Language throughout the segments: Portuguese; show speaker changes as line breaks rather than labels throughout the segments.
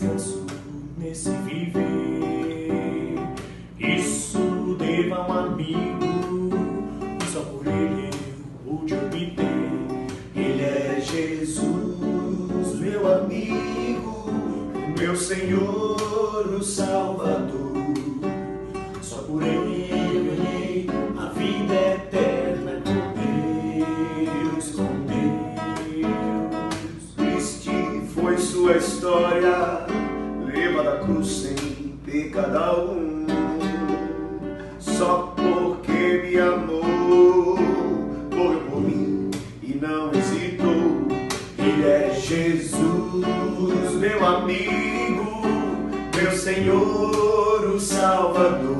descanso nesse viver. Isso deva a um amigo, só por ele eu pude obter. Ele é Jesus, meu amigo, meu Senhor, o Salvador. Só por ele eu ganhei a vida eterna com Deus, com Deus. Sua história, leva da cruz sem pecado algum. Só porque me amou, morreu por mim e não hesitou. Ele é Jesus, meu amigo, meu Senhor, o Salvador.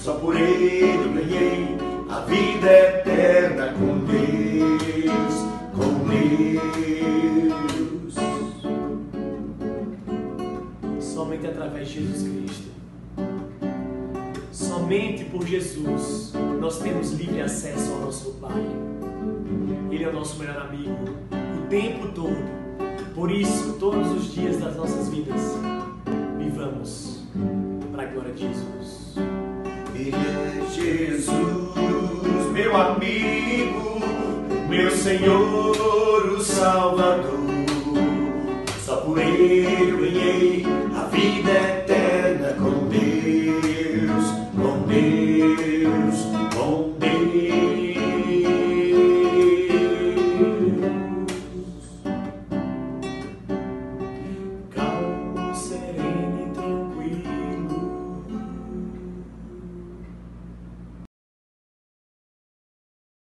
Só por Ele eu ganhei a vida eterna com Deus, Somente através de Jesus Cristo. Somente por Jesus nós temos livre acesso ao nosso Pai. Ele é o nosso melhor amigo o tempo todo. Por isso, todos os dias das nossas vidas, vivamos para a glória de Jesus. Ele é Jesus, meu amigo, meu Senhor, o Salvador eu ganhei a vida eterna com Deus, com Deus, com Deus.